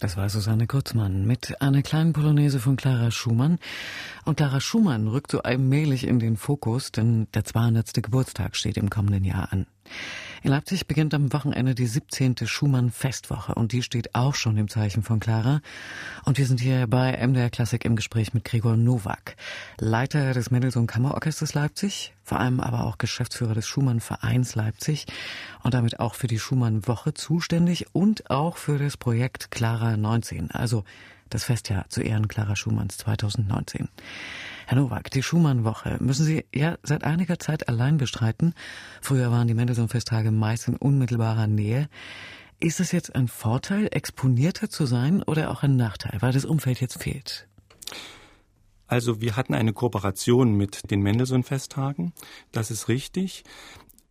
Das war Susanne Kurzmann mit einer kleinen Polonaise von Clara Schumann. Und Clara Schumann rückt so allmählich in den Fokus, denn der 200. Geburtstag steht im kommenden Jahr an. In Leipzig beginnt am Wochenende die 17. Schumann-Festwoche und die steht auch schon im Zeichen von Clara. Und wir sind hier bei MDR Klassik im Gespräch mit Gregor Nowak, Leiter des Mendelssohn Kammerorchesters Leipzig, vor allem aber auch Geschäftsführer des Schumann-Vereins Leipzig und damit auch für die Schumann-Woche zuständig und auch für das Projekt Clara 19, also das Festjahr zu Ehren Clara Schumanns 2019. Herr Nowak, die Schumann-Woche müssen Sie ja seit einiger Zeit allein bestreiten. Früher waren die Mendelssohn-Festtage meist in unmittelbarer Nähe. Ist es jetzt ein Vorteil, exponierter zu sein oder auch ein Nachteil, weil das Umfeld jetzt fehlt? Also wir hatten eine Kooperation mit den Mendelssohn-Festtagen. Das ist richtig.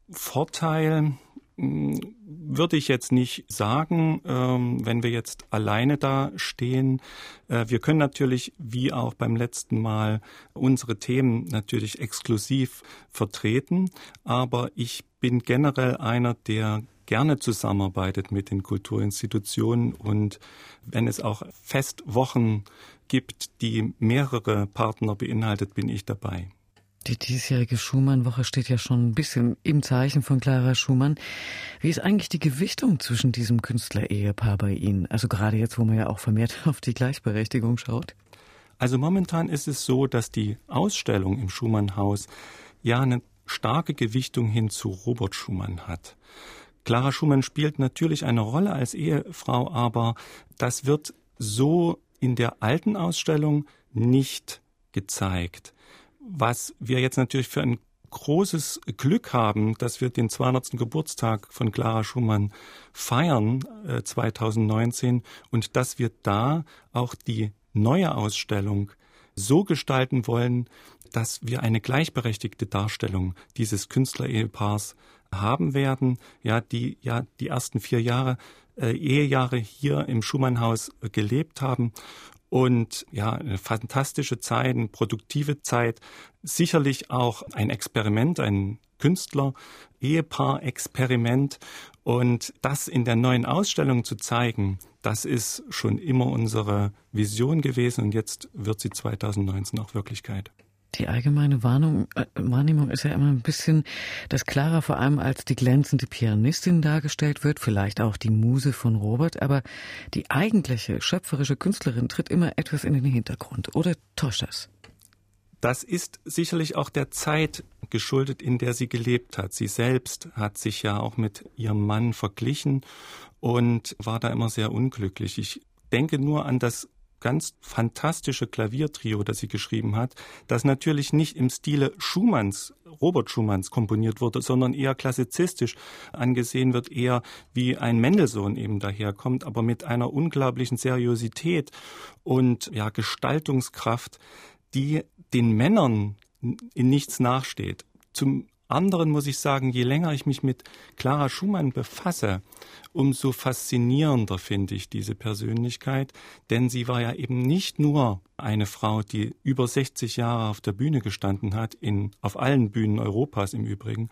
Vorteil, würde ich jetzt nicht sagen, ähm, wenn wir jetzt alleine da stehen. Äh, wir können natürlich, wie auch beim letzten Mal, unsere Themen natürlich exklusiv vertreten. Aber ich bin generell einer, der gerne zusammenarbeitet mit den Kulturinstitutionen und wenn es auch Festwochen gibt, die mehrere Partner beinhaltet, bin ich dabei. Die diesjährige Schumann-Woche steht ja schon ein bisschen im Zeichen von Clara Schumann. Wie ist eigentlich die Gewichtung zwischen diesem Künstler-Ehepaar bei Ihnen? Also gerade jetzt, wo man ja auch vermehrt auf die Gleichberechtigung schaut. Also momentan ist es so, dass die Ausstellung im Schumann-Haus ja eine starke Gewichtung hin zu Robert Schumann hat. Clara Schumann spielt natürlich eine Rolle als Ehefrau, aber das wird so in der alten Ausstellung nicht gezeigt was wir jetzt natürlich für ein großes Glück haben, dass wir den 200. Geburtstag von Clara Schumann feiern äh, 2019 und dass wir da auch die neue Ausstellung so gestalten wollen, dass wir eine gleichberechtigte Darstellung dieses Künstlerehepaars haben werden, ja, die ja die ersten vier Jahre äh, Ehejahre hier im Schumannhaus gelebt haben und ja, eine fantastische Zeit, eine produktive Zeit, sicherlich auch ein Experiment, ein Künstler, Ehepaar-Experiment. Und das in der neuen Ausstellung zu zeigen, das ist schon immer unsere Vision gewesen und jetzt wird sie 2019 auch Wirklichkeit. Die allgemeine Warnung, äh, Wahrnehmung ist ja immer ein bisschen, dass Clara vor allem als die glänzende Pianistin dargestellt wird, vielleicht auch die Muse von Robert, aber die eigentliche schöpferische Künstlerin tritt immer etwas in den Hintergrund. Oder täuscht das? Das ist sicherlich auch der Zeit geschuldet, in der sie gelebt hat. Sie selbst hat sich ja auch mit ihrem Mann verglichen und war da immer sehr unglücklich. Ich denke nur an das ganz fantastische Klaviertrio, das sie geschrieben hat, das natürlich nicht im Stile Schumanns, Robert Schumanns komponiert wurde, sondern eher klassizistisch angesehen wird, eher wie ein Mendelssohn eben daherkommt, aber mit einer unglaublichen Seriosität und ja, Gestaltungskraft, die den Männern in nichts nachsteht. Zum anderen muss ich sagen, je länger ich mich mit Clara Schumann befasse, umso faszinierender finde ich diese Persönlichkeit, denn sie war ja eben nicht nur eine Frau, die über 60 Jahre auf der Bühne gestanden hat, in, auf allen Bühnen Europas im Übrigen.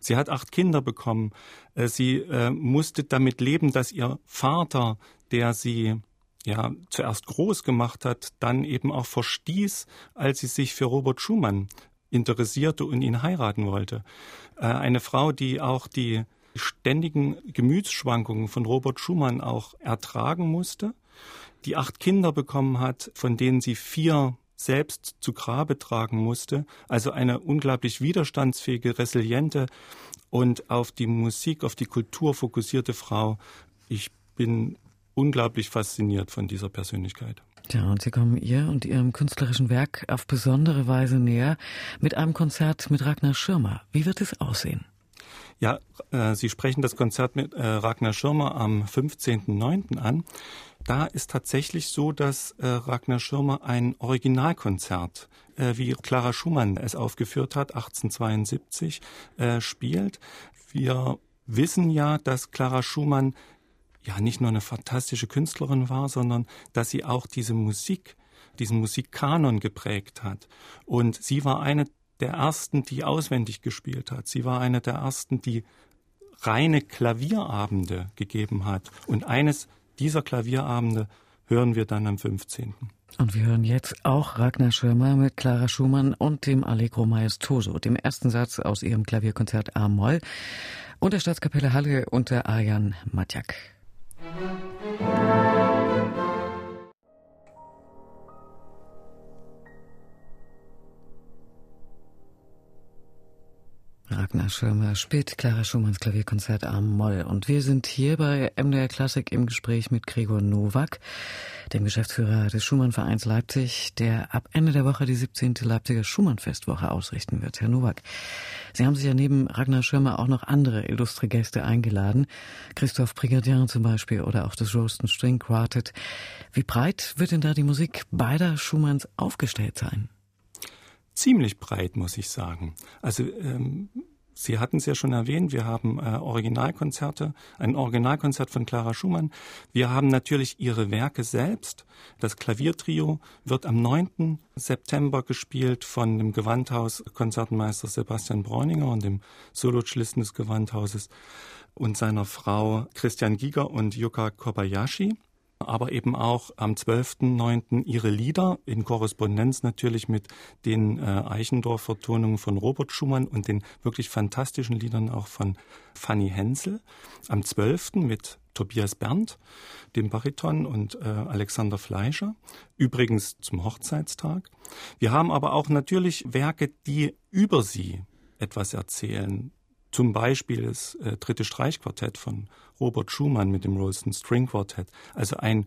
Sie hat acht Kinder bekommen. Äh, sie äh, musste damit leben, dass ihr Vater, der sie ja zuerst groß gemacht hat, dann eben auch verstieß, als sie sich für Robert Schumann interessierte und ihn heiraten wollte. Äh, eine Frau, die auch die ständigen Gemütsschwankungen von Robert Schumann auch ertragen musste, die acht Kinder bekommen hat, von denen sie vier selbst zu Grabe tragen musste, also eine unglaublich widerstandsfähige, resiliente und auf die Musik, auf die Kultur fokussierte Frau. Ich bin unglaublich fasziniert von dieser Persönlichkeit. Ja, und Sie kommen ihr und Ihrem künstlerischen Werk auf besondere Weise näher mit einem Konzert mit Ragnar Schirmer. Wie wird es aussehen? Ja, äh, Sie sprechen das Konzert mit äh, Ragnar Schirmer am 15.09. an. Da ist tatsächlich so, dass äh, Ragnar Schirmer ein Originalkonzert, äh, wie Clara Schumann es aufgeführt hat, 1872, äh, spielt. Wir wissen ja, dass Clara Schumann ja nicht nur eine fantastische Künstlerin war, sondern dass sie auch diese Musik, diesen Musikkanon geprägt hat. Und sie war eine der ersten, die auswendig gespielt hat. Sie war eine der ersten, die reine Klavierabende gegeben hat. Und eines dieser Klavierabende hören wir dann am 15. Und wir hören jetzt auch Ragnar Schirmer mit Clara Schumann und dem Allegro Maestoso, dem ersten Satz aus ihrem Klavierkonzert A-Moll und der Staatskapelle Halle unter Arjan Matjak. thank you Ragnar Schirmer spielt Clara Schumanns Klavierkonzert am Moll. Und wir sind hier bei MDR Klassik im Gespräch mit Gregor Nowak, dem Geschäftsführer des Schumann-Vereins Leipzig, der ab Ende der Woche die 17. Leipziger Schumann-Festwoche ausrichten wird. Herr Nowak, Sie haben sich ja neben Ragnar Schirmer auch noch andere illustre Gäste eingeladen. Christoph Brigadier zum Beispiel oder auch das Roaston String Quartet. Wie breit wird denn da die Musik beider Schumanns aufgestellt sein? ziemlich breit, muss ich sagen. Also ähm, Sie hatten es ja schon erwähnt, wir haben äh, Originalkonzerte, ein Originalkonzert von Clara Schumann. Wir haben natürlich ihre Werke selbst. Das Klaviertrio wird am 9. September gespielt von dem Gewandhaus Konzertmeister Sebastian Bräuninger und dem Solocellisten des Gewandhauses und seiner Frau Christian Giger und Yuka Kobayashi aber eben auch am 12.9. ihre Lieder in Korrespondenz natürlich mit den äh, Eichendorff-Vertonungen von Robert Schumann und den wirklich fantastischen Liedern auch von Fanny Hensel. Am 12. mit Tobias Berndt, dem Bariton und äh, Alexander Fleischer, übrigens zum Hochzeitstag. Wir haben aber auch natürlich Werke, die über sie etwas erzählen, zum Beispiel das äh, dritte Streichquartett von Robert Schumann mit dem Rolston String Quartett. Also ein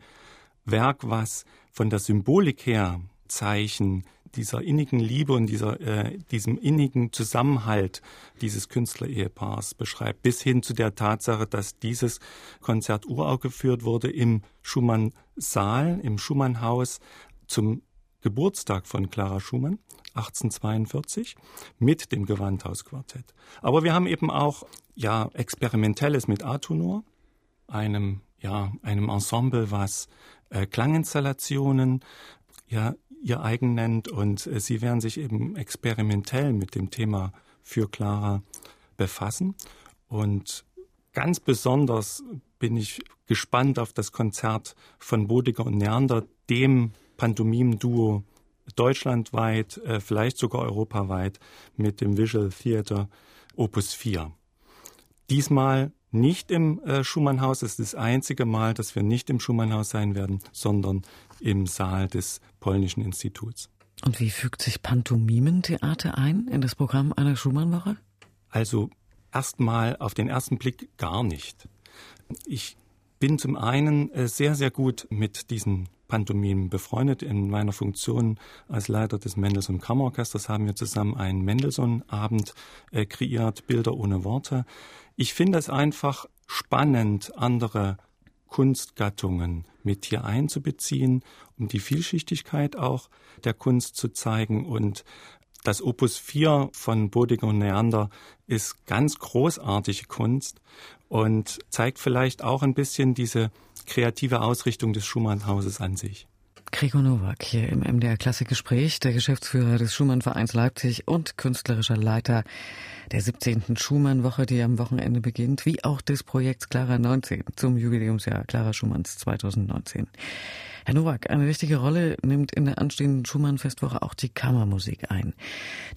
Werk, was von der Symbolik her Zeichen dieser innigen Liebe und dieser, äh, diesem innigen Zusammenhalt dieses Künstlerehepaars beschreibt, bis hin zu der Tatsache, dass dieses Konzert uraufgeführt wurde im Schumann-Saal, im Schumann-Haus zum Geburtstag von Clara Schumann 1842 mit dem Gewandhausquartett. Aber wir haben eben auch ja experimentelles mit Atonor, einem ja einem Ensemble, was äh, Klanginstallationen ja ihr eigen nennt und äh, sie werden sich eben experimentell mit dem Thema für Clara befassen und ganz besonders bin ich gespannt auf das Konzert von Bodiger und Neander, dem Pantomim-Duo deutschlandweit, äh, vielleicht sogar europaweit mit dem Visual Theater Opus 4. Diesmal nicht im äh, Schumannhaus, es ist das einzige Mal, dass wir nicht im Schumannhaus sein werden, sondern im Saal des Polnischen Instituts. Und wie fügt sich Pantomimentheater ein in das Programm einer Schumannwoche? Also erstmal auf den ersten Blick gar nicht. Ich bin zum einen äh, sehr, sehr gut mit diesen Pantomimen befreundet. In meiner Funktion als Leiter des Mendelssohn Kammerorchesters haben wir zusammen einen Mendelssohn-Abend äh, kreiert, Bilder ohne Worte. Ich finde es einfach spannend, andere Kunstgattungen mit hier einzubeziehen, um die Vielschichtigkeit auch der Kunst zu zeigen und das Opus 4 von Bodiger und Neander ist ganz großartige Kunst und zeigt vielleicht auch ein bisschen diese kreative Ausrichtung des Schumann-Hauses an sich. Gregor Nowak hier im MDR Klassikgespräch, der Geschäftsführer des Schumann-Vereins Leipzig und künstlerischer Leiter der 17. Schumann-Woche, die am Wochenende beginnt, wie auch des Projekts Clara 19 zum Jubiläumsjahr Clara Schumanns 2019. Herr Nowak, eine wichtige Rolle nimmt in der anstehenden Schumann-Festwoche auch die Kammermusik ein.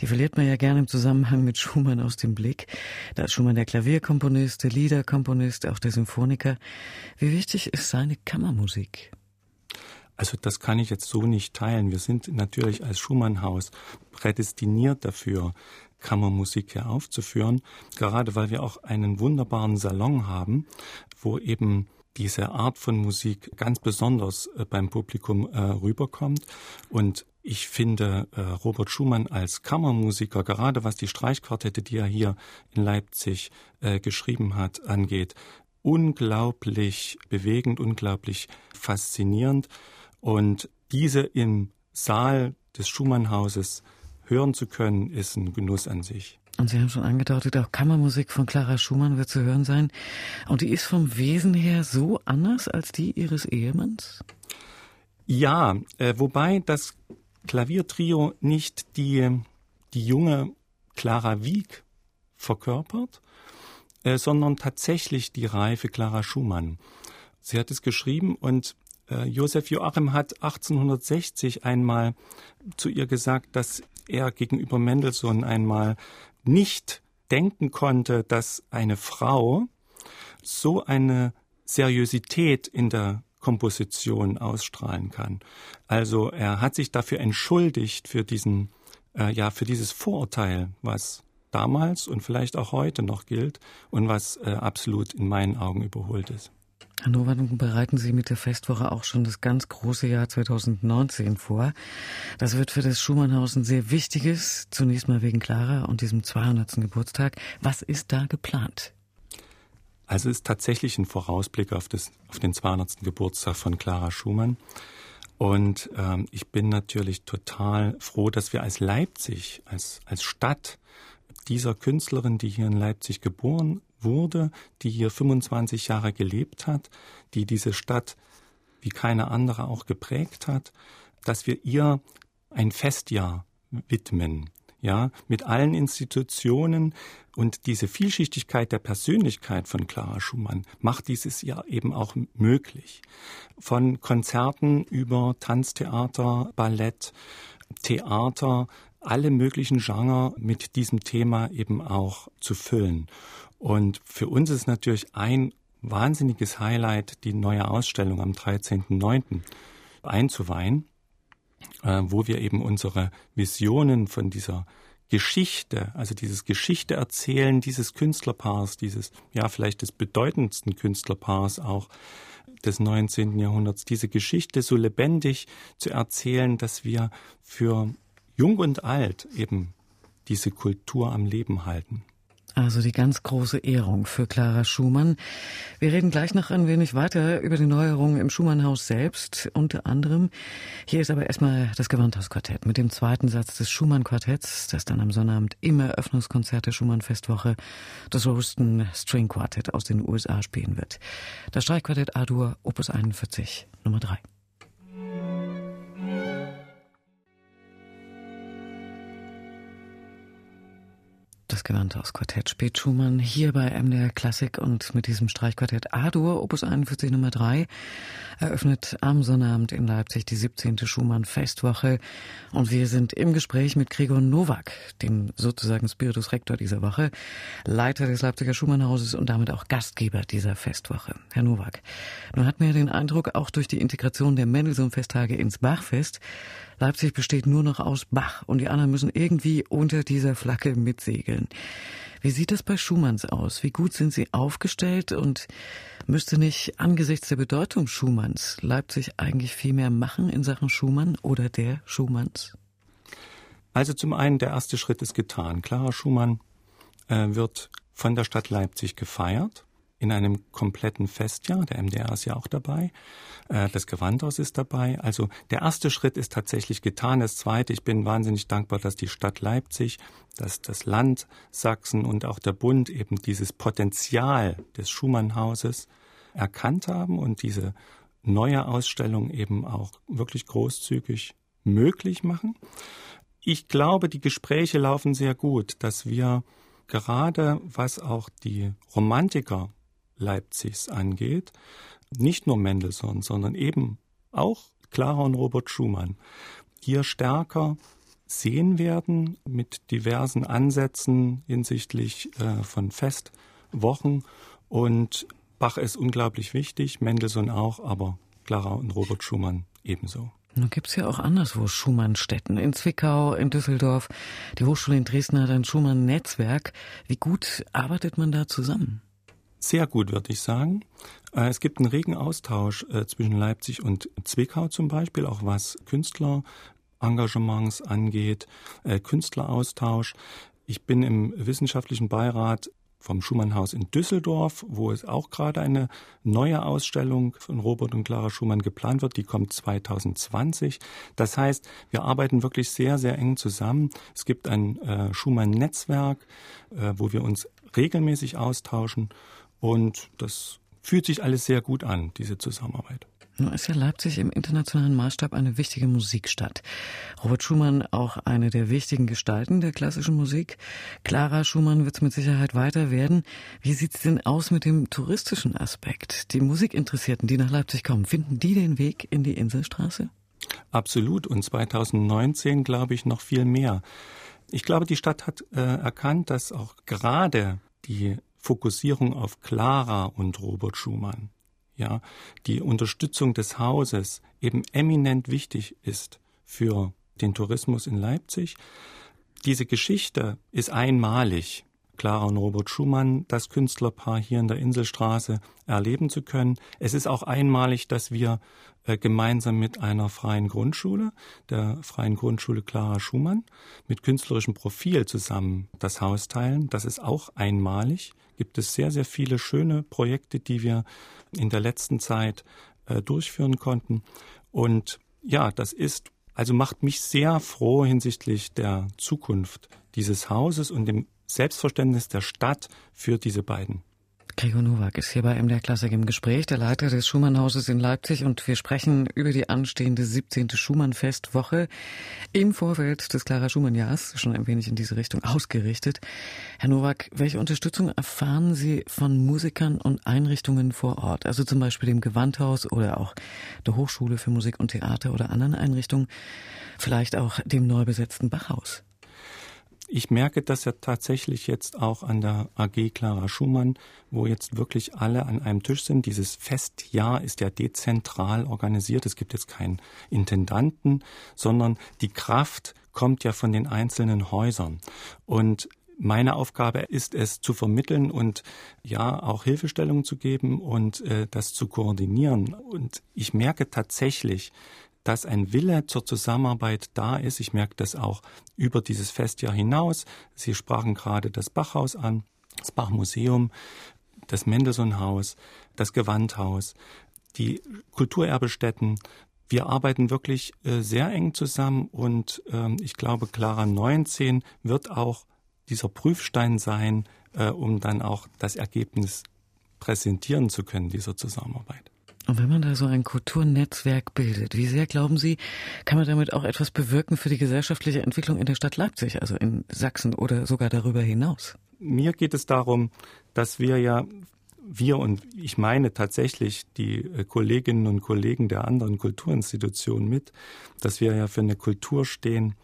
Die verliert man ja gerne im Zusammenhang mit Schumann aus dem Blick. Da ist Schumann der Klavierkomponist, der Liederkomponist, auch der Symphoniker. Wie wichtig ist seine Kammermusik? Also das kann ich jetzt so nicht teilen. Wir sind natürlich als Schumann-Haus prädestiniert dafür, Kammermusik hier aufzuführen, gerade weil wir auch einen wunderbaren Salon haben, wo eben diese Art von Musik ganz besonders äh, beim Publikum äh, rüberkommt. Und ich finde äh, Robert Schumann als Kammermusiker, gerade was die Streichquartette, die er hier in Leipzig äh, geschrieben hat, angeht, unglaublich bewegend, unglaublich faszinierend. Und diese im Saal des Schumannhauses hören zu können, ist ein Genuss an sich. Und Sie haben schon angedeutet, auch Kammermusik von Clara Schumann wird zu hören sein. Und die ist vom Wesen her so anders als die Ihres Ehemanns? Ja, äh, wobei das Klaviertrio nicht die, die junge Clara Wieck verkörpert, äh, sondern tatsächlich die reife Clara Schumann. Sie hat es geschrieben und äh, Josef Joachim hat 1860 einmal zu ihr gesagt, dass er gegenüber Mendelssohn einmal nicht denken konnte, dass eine Frau so eine Seriosität in der Komposition ausstrahlen kann. Also er hat sich dafür entschuldigt für diesen äh, ja für dieses Vorurteil, was damals und vielleicht auch heute noch gilt und was äh, absolut in meinen Augen überholt ist. Hannover, bereiten Sie mit der Festwoche auch schon das ganz große Jahr 2019 vor. Das wird für das Schumannhaus ein sehr wichtiges, zunächst mal wegen Clara und diesem 200. Geburtstag. Was ist da geplant? Also es ist tatsächlich ein Vorausblick auf, das, auf den 200. Geburtstag von Clara Schumann. Und ähm, ich bin natürlich total froh, dass wir als Leipzig, als, als Stadt dieser Künstlerin, die hier in Leipzig geboren wurde, die hier 25 Jahre gelebt hat, die diese Stadt wie keine andere auch geprägt hat, dass wir ihr ein Festjahr widmen. Ja, mit allen Institutionen und diese Vielschichtigkeit der Persönlichkeit von Clara Schumann macht dieses Jahr eben auch möglich. Von Konzerten über Tanztheater, Ballett, Theater, alle möglichen Genre mit diesem Thema eben auch zu füllen. Und für uns ist natürlich ein wahnsinniges Highlight, die neue Ausstellung am 13.09. einzuweihen, äh, wo wir eben unsere Visionen von dieser Geschichte, also dieses Geschichte erzählen dieses Künstlerpaars, dieses, ja, vielleicht des bedeutendsten Künstlerpaars auch des 19. Jahrhunderts, diese Geschichte so lebendig zu erzählen, dass wir für jung und alt eben diese Kultur am Leben halten. Also die ganz große Ehrung für Clara Schumann. Wir reden gleich noch ein wenig weiter über die Neuerungen im Schumannhaus selbst, unter anderem. Hier ist aber erstmal das Gewandhausquartett mit dem zweiten Satz des Schumann-Quartetts, das dann am Sonnabend im Eröffnungskonzert der Schumann-Festwoche das Roaston String Quartett aus den USA spielen wird. Das Streichquartett A-Dur, Opus 41, Nummer 3. das Gewandhaus-Quartett spielt Schumann hier bei MDR Klassik und mit diesem Streichquartett A-Dur, Opus 41 Nummer 3, eröffnet am Sonnabend in Leipzig die 17. Schumann-Festwoche. Und wir sind im Gespräch mit Gregor Nowak, dem sozusagen Spiritus Rector dieser Woche, Leiter des Leipziger Schumannhauses und damit auch Gastgeber dieser Festwoche. Herr Nowak, nun hat mir den Eindruck, auch durch die Integration der Mendelssohn-Festtage ins Bachfest, Leipzig besteht nur noch aus Bach und die anderen müssen irgendwie unter dieser Flagge mitsegeln. Wie sieht das bei Schumanns aus? Wie gut sind Sie aufgestellt und müsste nicht angesichts der Bedeutung Schumanns Leipzig eigentlich viel mehr machen in Sachen Schumann oder der Schumanns? Also zum einen, der erste Schritt ist getan. Clara Schumann äh, wird von der Stadt Leipzig gefeiert in einem kompletten Festjahr. Der MDR ist ja auch dabei. Äh, das Gewandhaus ist dabei. Also der erste Schritt ist tatsächlich getan. Das zweite, ich bin wahnsinnig dankbar, dass die Stadt Leipzig, dass das Land Sachsen und auch der Bund eben dieses Potenzial des Schumannhauses erkannt haben und diese neue Ausstellung eben auch wirklich großzügig möglich machen. Ich glaube, die Gespräche laufen sehr gut, dass wir gerade was auch die Romantiker Leipzigs angeht, nicht nur Mendelssohn, sondern eben auch Clara und Robert Schumann, hier stärker sehen werden mit diversen Ansätzen hinsichtlich äh, von Festwochen. Und Bach ist unglaublich wichtig, Mendelssohn auch, aber Clara und Robert Schumann ebenso. Nun gibt es ja auch anderswo Schumannstätten. In Zwickau, in Düsseldorf. Die Hochschule in Dresden hat ein Schumann-Netzwerk. Wie gut arbeitet man da zusammen? Sehr gut, würde ich sagen. Äh, es gibt einen regen Austausch äh, zwischen Leipzig und Zwickau zum Beispiel, auch was Künstlerengagements angeht, äh, Künstleraustausch. Ich bin im wissenschaftlichen Beirat vom Schumannhaus in Düsseldorf, wo es auch gerade eine neue Ausstellung von Robert und Clara Schumann geplant wird. Die kommt 2020. Das heißt, wir arbeiten wirklich sehr, sehr eng zusammen. Es gibt ein äh, Schumann-Netzwerk, äh, wo wir uns regelmäßig austauschen und das fühlt sich alles sehr gut an, diese Zusammenarbeit. Nun ist ja Leipzig im internationalen Maßstab eine wichtige Musikstadt. Robert Schumann auch eine der wichtigen Gestalten der klassischen Musik. Clara Schumann wird es mit Sicherheit weiter werden. Wie sieht es denn aus mit dem touristischen Aspekt? Die Musikinteressierten, die nach Leipzig kommen, finden die den Weg in die Inselstraße? Absolut. Und 2019 glaube ich noch viel mehr. Ich glaube, die Stadt hat äh, erkannt, dass auch gerade die Fokussierung auf Clara und Robert Schumann ja, die Unterstützung des Hauses eben eminent wichtig ist für den Tourismus in Leipzig. Diese Geschichte ist einmalig. Clara und Robert Schumann, das Künstlerpaar hier in der Inselstraße erleben zu können. Es ist auch einmalig, dass wir äh, gemeinsam mit einer freien Grundschule, der freien Grundschule Clara Schumann, mit künstlerischem Profil zusammen das Haus teilen. Das ist auch einmalig. Gibt es sehr, sehr viele schöne Projekte, die wir in der letzten Zeit äh, durchführen konnten. Und ja, das ist also macht mich sehr froh hinsichtlich der Zukunft dieses Hauses und dem Selbstverständnis der Stadt für diese beiden. Gregor Nowak ist hier bei MDR Klassik im Gespräch, der Leiter des Schumann-Hauses in Leipzig und wir sprechen über die anstehende 17. Schumann-Festwoche im Vorfeld des Clara Schumann-Jahrs, schon ein wenig in diese Richtung ausgerichtet. Herr Nowak, welche Unterstützung erfahren Sie von Musikern und Einrichtungen vor Ort, also zum Beispiel dem Gewandhaus oder auch der Hochschule für Musik und Theater oder anderen Einrichtungen, vielleicht auch dem neu besetzten Bachhaus? Ich merke das ja tatsächlich jetzt auch an der AG Clara Schumann, wo jetzt wirklich alle an einem Tisch sind. Dieses Festjahr ist ja dezentral organisiert. Es gibt jetzt keinen Intendanten, sondern die Kraft kommt ja von den einzelnen Häusern. Und meine Aufgabe ist es zu vermitteln und ja auch Hilfestellungen zu geben und äh, das zu koordinieren. Und ich merke tatsächlich, dass ein Wille zur Zusammenarbeit da ist. Ich merke das auch über dieses Festjahr hinaus. Sie sprachen gerade das Bachhaus an, das Bachmuseum, das Mendelssohn-Haus, das Gewandhaus, die Kulturerbestätten. Wir arbeiten wirklich äh, sehr eng zusammen und äh, ich glaube, Clara 19 wird auch dieser Prüfstein sein, äh, um dann auch das Ergebnis präsentieren zu können dieser Zusammenarbeit. Und wenn man da so ein Kulturnetzwerk bildet, wie sehr glauben Sie, kann man damit auch etwas bewirken für die gesellschaftliche Entwicklung in der Stadt Leipzig, also in Sachsen oder sogar darüber hinaus? Mir geht es darum, dass wir ja, wir und ich meine tatsächlich die äh, Kolleginnen und Kollegen der anderen Kulturinstitutionen mit, dass wir ja für eine Kultur stehen,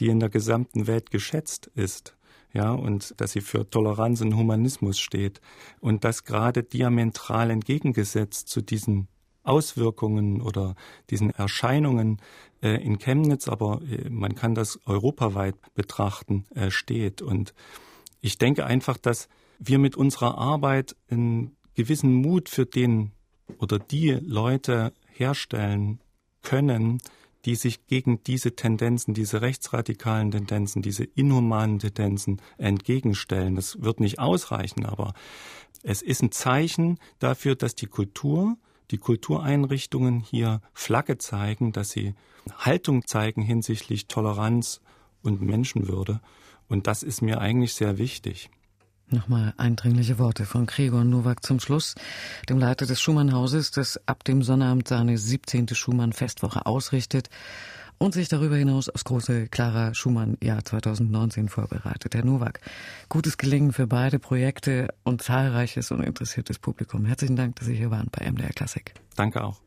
die in der gesamten Welt geschätzt ist ja, und dass sie für Toleranz und Humanismus steht und das gerade diametral entgegengesetzt zu diesen Auswirkungen oder diesen Erscheinungen äh, in Chemnitz, aber äh, man kann das europaweit betrachten, äh, steht. Und ich denke einfach, dass wir mit unserer Arbeit einen gewissen Mut für den oder die Leute herstellen können, die sich gegen diese Tendenzen, diese rechtsradikalen Tendenzen, diese inhumanen Tendenzen entgegenstellen. Das wird nicht ausreichen, aber es ist ein Zeichen dafür, dass die Kultur, die Kultureinrichtungen hier Flagge zeigen, dass sie Haltung zeigen hinsichtlich Toleranz und Menschenwürde. Und das ist mir eigentlich sehr wichtig. Nochmal eindringliche Worte von Gregor Nowak zum Schluss, dem Leiter des Schumann-Hauses, das ab dem Sonnabend seine 17. Schumann-Festwoche ausrichtet und sich darüber hinaus aufs große Clara Schumann-Jahr 2019 vorbereitet. Herr Nowak, gutes Gelingen für beide Projekte und zahlreiches und interessiertes Publikum. Herzlichen Dank, dass Sie hier waren bei MDR Klassik. Danke auch.